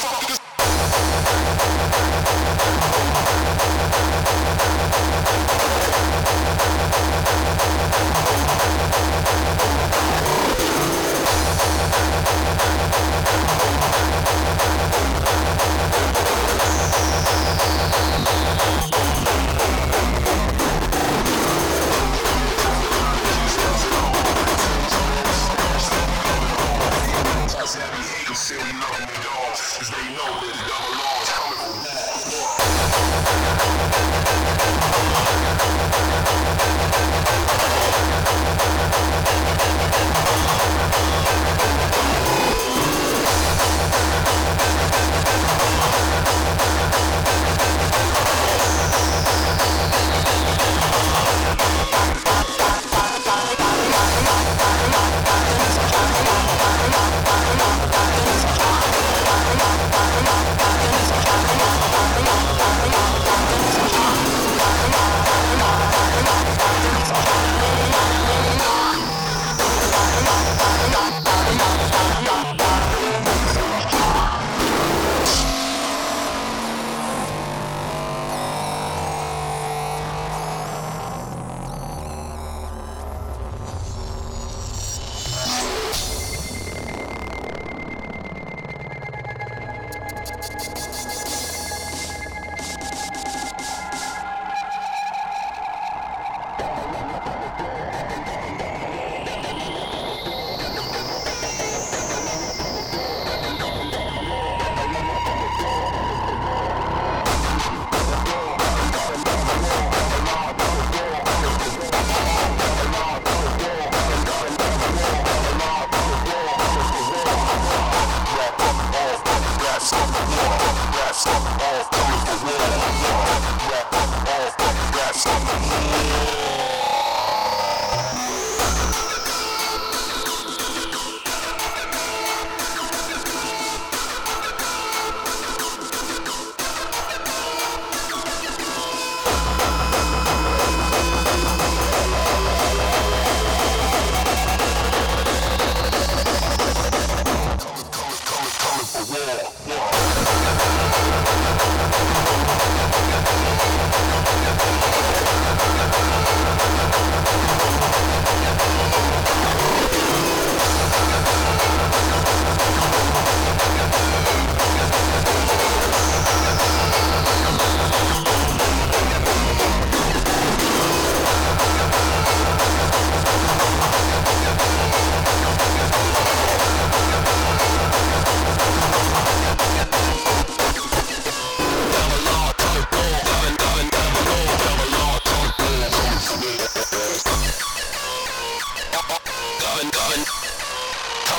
motherfuckers.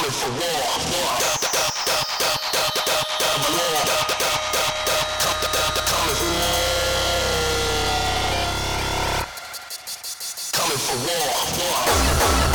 Coming for war. war.